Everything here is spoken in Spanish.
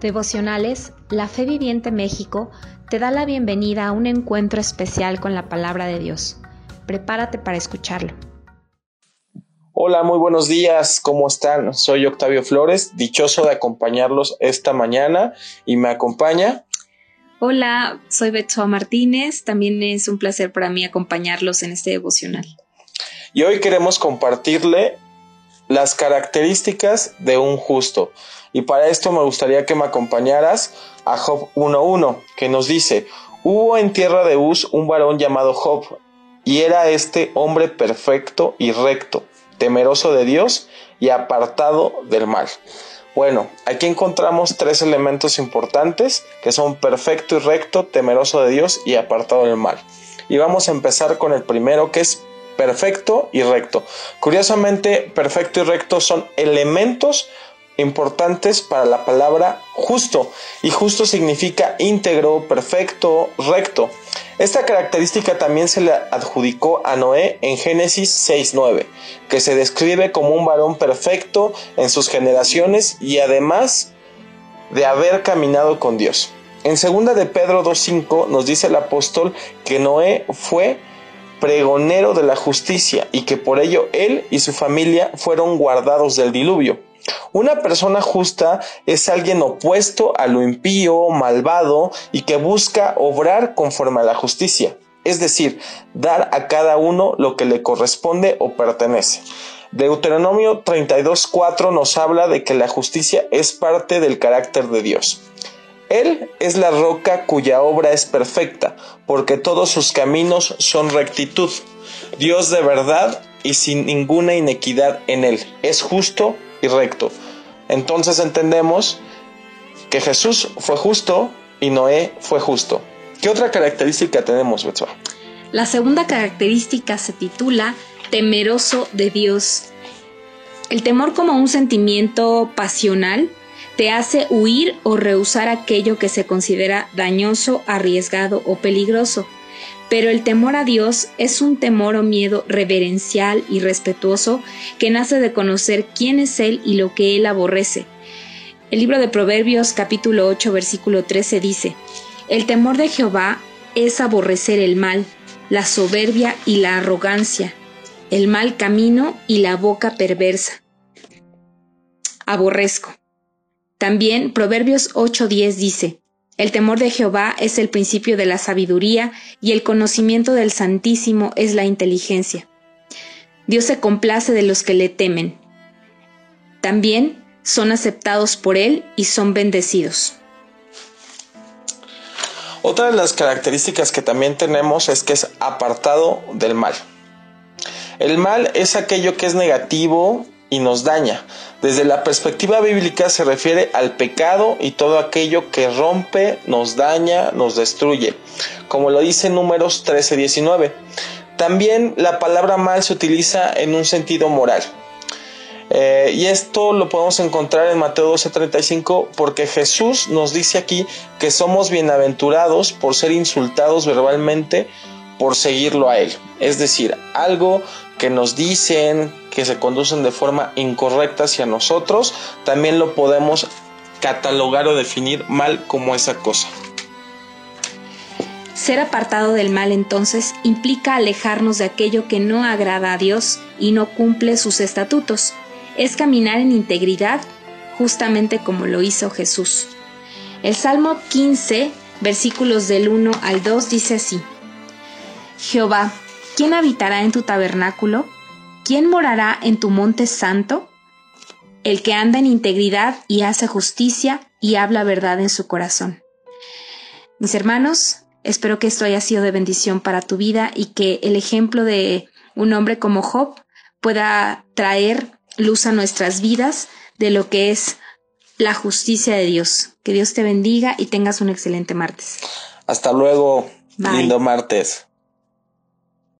Devocionales, la Fe Viviente México te da la bienvenida a un encuentro especial con la palabra de Dios. Prepárate para escucharlo. Hola, muy buenos días, ¿cómo están? Soy Octavio Flores, dichoso de acompañarlos esta mañana y me acompaña. Hola, soy Betsoa Martínez, también es un placer para mí acompañarlos en este devocional. Y hoy queremos compartirle las características de un justo. Y para esto me gustaría que me acompañaras a Job 1.1, que nos dice, hubo en tierra de Uz un varón llamado Job, y era este hombre perfecto y recto, temeroso de Dios y apartado del mal. Bueno, aquí encontramos tres elementos importantes que son perfecto y recto, temeroso de Dios y apartado del mal. Y vamos a empezar con el primero que es perfecto y recto. Curiosamente, perfecto y recto son elementos importantes para la palabra justo y justo significa íntegro, perfecto, recto. Esta característica también se le adjudicó a Noé en Génesis 6.9, que se describe como un varón perfecto en sus generaciones y además de haber caminado con Dios. En segunda de Pedro 2.5 nos dice el apóstol que Noé fue pregonero de la justicia y que por ello él y su familia fueron guardados del diluvio. Una persona justa es alguien opuesto a lo impío, malvado y que busca obrar conforme a la justicia, es decir, dar a cada uno lo que le corresponde o pertenece. Deuteronomio 32.4 nos habla de que la justicia es parte del carácter de Dios. Él es la roca cuya obra es perfecta, porque todos sus caminos son rectitud. Dios de verdad y sin ninguna inequidad en él. Es justo y recto. Entonces entendemos que Jesús fue justo y Noé fue justo. ¿Qué otra característica tenemos, Betsoa? La segunda característica se titula temeroso de Dios. El temor como un sentimiento pasional te hace huir o rehusar aquello que se considera dañoso, arriesgado o peligroso. Pero el temor a Dios es un temor o miedo reverencial y respetuoso que nace de conocer quién es Él y lo que Él aborrece. El libro de Proverbios capítulo 8 versículo 13 dice, El temor de Jehová es aborrecer el mal, la soberbia y la arrogancia, el mal camino y la boca perversa. Aborrezco. También Proverbios 8:10 dice, el temor de Jehová es el principio de la sabiduría y el conocimiento del Santísimo es la inteligencia. Dios se complace de los que le temen. También son aceptados por Él y son bendecidos. Otra de las características que también tenemos es que es apartado del mal. El mal es aquello que es negativo, y nos daña. Desde la perspectiva bíblica se refiere al pecado y todo aquello que rompe, nos daña, nos destruye, como lo dice Números 13-19. También la palabra mal se utiliza en un sentido moral. Eh, y esto lo podemos encontrar en Mateo 12:35 porque Jesús nos dice aquí que somos bienaventurados por ser insultados verbalmente por seguirlo a Él. Es decir, algo que nos dicen, que se conducen de forma incorrecta hacia nosotros, también lo podemos catalogar o definir mal como esa cosa. Ser apartado del mal entonces implica alejarnos de aquello que no agrada a Dios y no cumple sus estatutos. Es caminar en integridad, justamente como lo hizo Jesús. El Salmo 15, versículos del 1 al 2 dice así. Jehová, ¿quién habitará en tu tabernáculo? ¿Quién morará en tu monte santo? El que anda en integridad y hace justicia y habla verdad en su corazón. Mis hermanos, espero que esto haya sido de bendición para tu vida y que el ejemplo de un hombre como Job pueda traer luz a nuestras vidas de lo que es la justicia de Dios. Que Dios te bendiga y tengas un excelente martes. Hasta luego. Lindo martes.